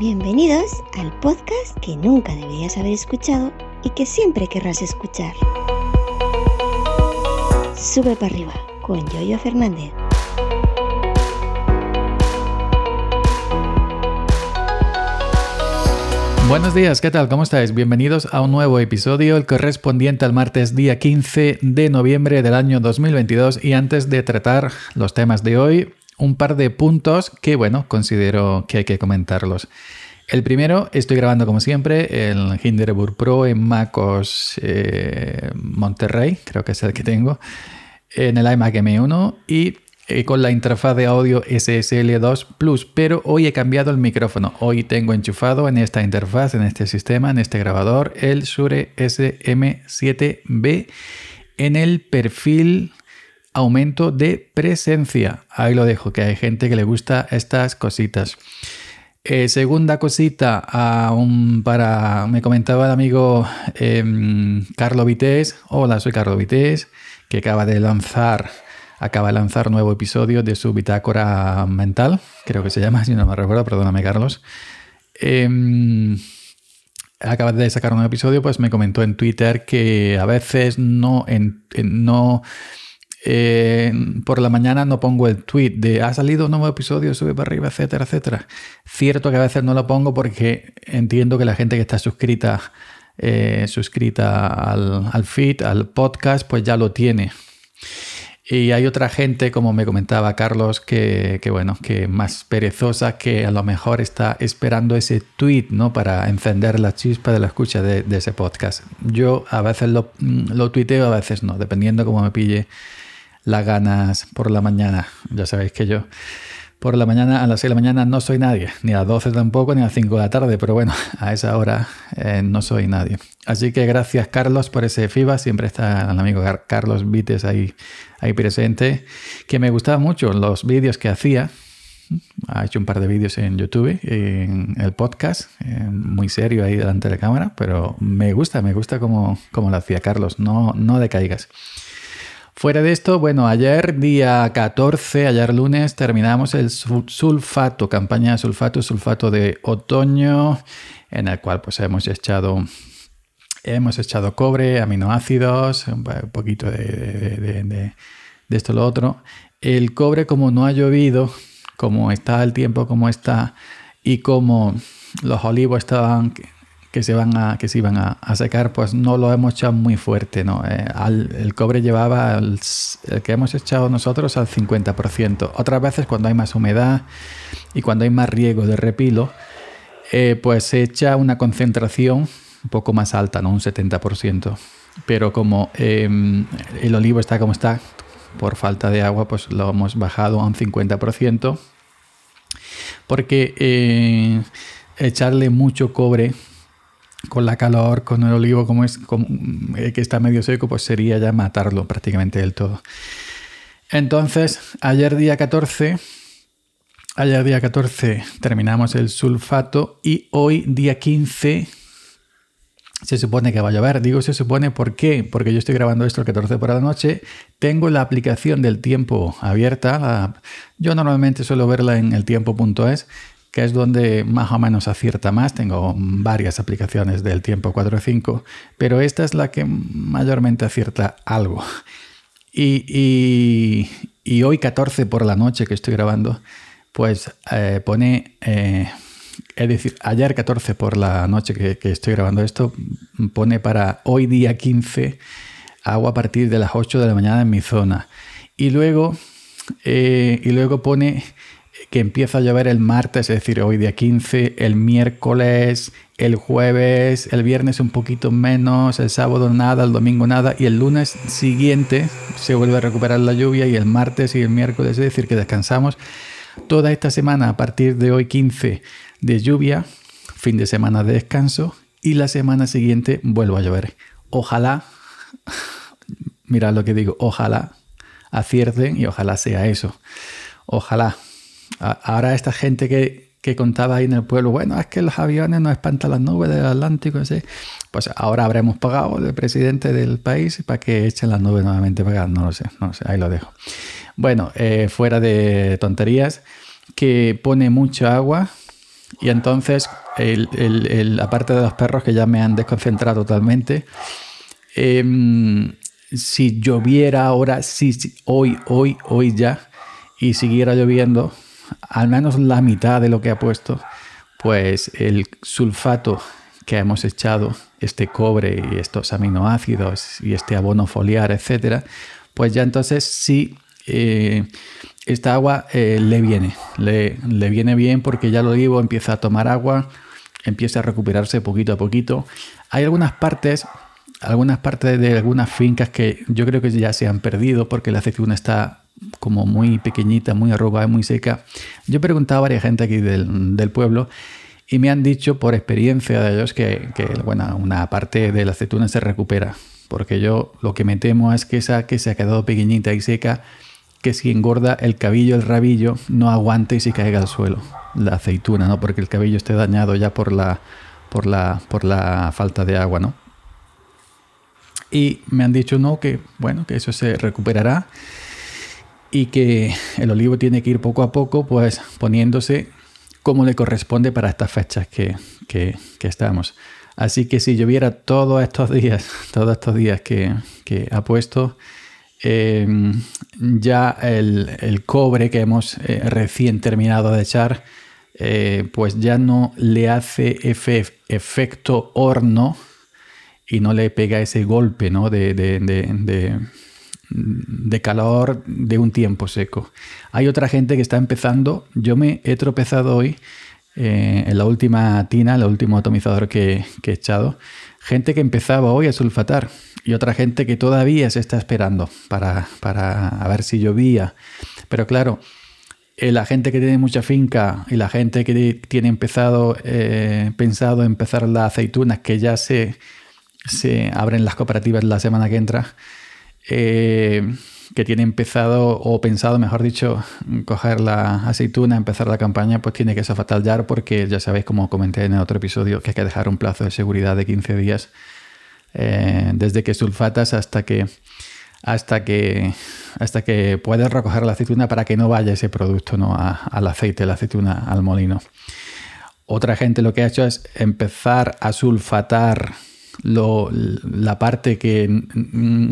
Bienvenidos al podcast que nunca deberías haber escuchado y que siempre querrás escuchar. Sube para arriba con Yoyo Fernández. Buenos días, ¿qué tal? ¿Cómo estáis? Bienvenidos a un nuevo episodio, el correspondiente al martes día 15 de noviembre del año 2022. Y antes de tratar los temas de hoy, un par de puntos que, bueno, considero que hay que comentarlos. El primero, estoy grabando como siempre el Hinderburg Pro en MacOS eh, Monterrey, creo que es el que tengo, en el iMac M1 y eh, con la interfaz de audio SSL2 Plus, pero hoy he cambiado el micrófono. Hoy tengo enchufado en esta interfaz, en este sistema, en este grabador, el Shure SM7B en el perfil aumento de presencia. Ahí lo dejo, que hay gente que le gusta estas cositas. Eh, segunda cosita, para, me comentaba el amigo eh, Carlo Vités. Hola, soy Carlo Vités, que acaba de lanzar acaba de lanzar nuevo episodio de su bitácora mental, creo que se llama, si no me recuerdo, perdóname Carlos. Em, acaba de sacar un episodio, pues me comentó en Twitter que a veces no, no eh, por la mañana no pongo el tweet de ha salido un nuevo episodio, sube para arriba, etcétera, etcétera. Cierto que a veces no lo pongo porque entiendo que la gente que está suscrita, eh, suscrita al, al feed, al podcast, pues ya lo tiene. Y hay otra gente, como me comentaba Carlos, que, bueno, que más perezosa, que a lo mejor está esperando ese tweet, ¿no? Para encender la chispa de la escucha de, ese podcast. Yo a veces lo, lo tuiteo, a veces no, dependiendo cómo me pille las ganas por la mañana. Ya sabéis que yo por la mañana, a las 6 de la mañana no soy nadie, ni a las 12 tampoco, ni a las 5 de la tarde, pero bueno, a esa hora eh, no soy nadie. Así que gracias Carlos por ese FIBA, siempre está el amigo Carlos Vites ahí, ahí presente, que me gustaban mucho los vídeos que hacía. Ha hecho un par de vídeos en YouTube, en el podcast, eh, muy serio ahí delante de la cámara, pero me gusta, me gusta como, como lo hacía Carlos, no, no decaigas. Fuera de esto, bueno, ayer día 14, ayer lunes, terminamos el sulfato, campaña de sulfato, sulfato de otoño, en el cual pues hemos echado, hemos echado cobre, aminoácidos, un poquito de, de, esto lo otro. El cobre como no ha llovido, como está el tiempo como está y como los olivos estaban que se, van a, que se iban a, secar, pues no lo hemos echado muy fuerte. ¿no? Eh, el cobre llevaba el, que hemos echado nosotros al 50%. Otras veces cuando hay más humedad y cuando hay más riego de repilo, eh, pues se echa una concentración un poco más alta, ¿no? un 70%. Pero como em, el olivo está como está, por falta de agua, pues lo hemos bajado a un 50%. Porque eh, echarle mucho cobre con la calor, con el olivo como es eh, que está medio seco, pues sería ya matarlo prácticamente del todo. Entonces, ayer día 14, ayer día 14 terminamos el sulfato y hoy día 15 se supone que va a llover. Digo se supone ¿por qué? Porque yo estoy grabando esto el 14 por la noche, tengo la aplicación del tiempo abierta, yo normalmente suelo verla en el tiempo.es que es donde más o menos acierta más. Tengo varias aplicaciones del tiempo 4 o 5, pero esta es la que mayormente acierta algo. Y, hoy 14 por la noche que estoy grabando, pues eh, pone, eh, es decir, ayer 14 por la noche que, estoy grabando esto, pone para hoy día 15 agua a partir de las 8 de la mañana en mi zona. Y luego, eh, y luego pone que empieza a llover el martes, es decir, hoy día 15, el miércoles, el jueves, el viernes un poquito menos, el sábado nada, el domingo nada y el lunes siguiente se vuelve a recuperar la lluvia y el martes y el miércoles, es decir, que descansamos toda esta semana a partir de hoy 15 de lluvia, fin de semana de descanso y la semana siguiente vuelvo a llover. Ojalá, mira lo que digo, ojalá acierten y ojalá sea eso. Ojalá Ahora esta gente que, contaba ahí en el pueblo, bueno, es que los aviones no espantan las nubes del Atlántico, pues ahora habremos pagado el presidente del país para que echen las nubes nuevamente para no lo sé, no sé, ahí lo dejo. Bueno, eh, fuera de tonterías, que pone mucha agua, Y entonces, el, aparte de los perros que ya me han desconcentrado totalmente, em, si lloviera ahora, si, hoy, hoy, hoy ya, y siguiera lloviendo, al menos la mitad de lo que ha puesto, pues el sulfato que hemos echado, este cobre y estos aminoácidos y este abono foliar, etcétera, pues ya entonces sí eh, esta agua eh, le viene, le, viene bien porque ya lo digo, empieza a tomar agua, empieza a recuperarse poquito a poquito. Hay algunas partes, algunas partes de algunas fincas que yo creo que ya se han perdido porque la aceituna está como muy pequeñita, muy arrugada, muy seca. Yo he preguntado a varias gente aquí del, pueblo y me han dicho por experiencia de ellos que, bueno, una parte de la aceituna se recupera. Porque yo lo que me temo es que esa que se ha quedado pequeñita y seca que si engorda el cabello, el rabillo, no aguante y se caiga al suelo. La aceituna, ¿no? Porque el cabello esté dañado ya por la, por la, por la falta de agua, ¿no? Y me han dicho, no, que bueno, que eso se recuperará y que el olivo tiene que ir poco a poco, pues poniéndose como le corresponde para estas fechas que, que, estamos. Así que si lloviera todos estos días, todos estos días que, que ha puesto, Em, ya el, cobre que hemos eh, recién terminado de echar, eh, pues ya no le hace efecto horno y no le pega ese golpe ¿no? de, calor de un tiempo seco. Hay otra gente que está empezando, yo me he tropezado hoy eh, en la última tina, el último atomizador que, que he echado, gente que empezaba hoy a sulfatar y otra gente que todavía se está esperando para, para ver si llovía. Pero claro, eh, la gente que tiene mucha finca y la gente que tiene empezado, eh, pensado empezar las aceitunas, que ya se, se abren las cooperativas la semana que entra, eh, que tiene empezado o pensado, mejor dicho, coger la aceituna, empezar la campaña, pues tiene que ya porque ya sabéis, como comenté en el otro episodio, que hay que dejar un plazo de seguridad de 15 días eh, desde que sulfatas hasta que hasta que hasta que puedes recoger la aceituna para que no vaya ese producto ¿no? al aceite, la aceituna al molino. Otra gente lo que ha hecho es empezar a sulfatar la parte que,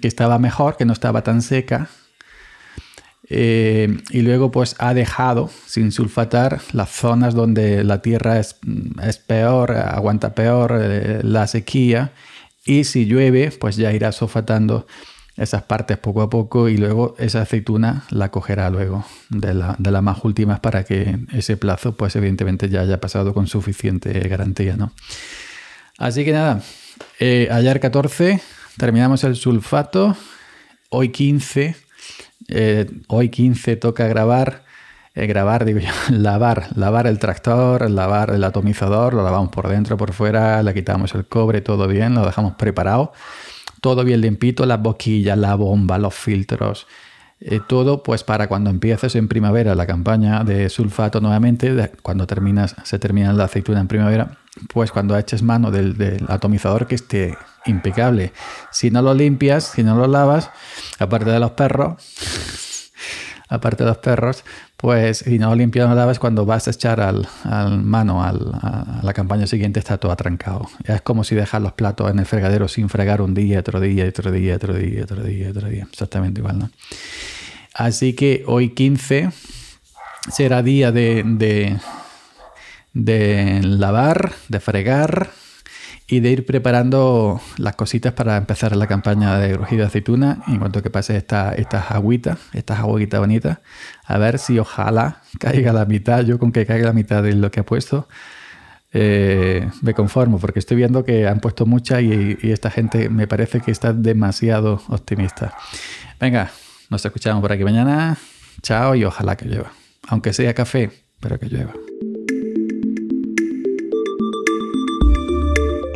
que, estaba mejor, que no estaba tan seca, eh, y luego pues ha dejado sin sulfatar las zonas donde la tierra es, es peor, aguanta peor eh, la sequía y si llueve, pues ya irá sulfatando esas partes poco a poco y luego esa aceituna la cogerá luego de, las más últimas para que ese plazo, pues evidentemente ya haya pasado con suficiente garantía, ¿no? Así que nada, eh, ayer 14 terminamos el sulfato, hoy 15, eh, hoy 15 toca grabar. Eh, grabar, digo yo, lavar, lavar el tractor, lavar el atomizador, lo lavamos por dentro, por fuera, le quitamos el cobre, todo bien, lo dejamos preparado, todo bien limpito, las boquillas, la bomba, los filtros, eh, todo pues para cuando empieces en primavera la campaña de sulfato nuevamente, cuando terminas, se termina la aceituna en primavera, pues cuando eches mano del, atomizador que esté impecable. Si no lo limpias, si no lo lavas, aparte de los perros, aparte de los perros, pues si no limpias no lavas, cuando vas a echar al, mano al, a la campaña siguiente está todo atrancado. Es como si dejas los platos en el fregadero sin fregar un día, otro día, otro día, otro día, otro día, otro día. Exactamente igual, ¿no? Así que hoy 15 será día de, de lavar, de fregar, y de ir preparando las cositas para empezar la campaña de rugido aceituna. En cuanto que pase esta, estas agüitas, estas agüitas bonitas, a ver si ojalá caiga la mitad. Yo con que caiga la mitad de lo que ha puesto, eh, me conformo, porque estoy viendo que han puesto mucha y, y, esta gente me parece que está demasiado optimista. Venga, nos escuchamos por aquí mañana. Chao y ojalá que llueva. Aunque sea café, pero que llueva.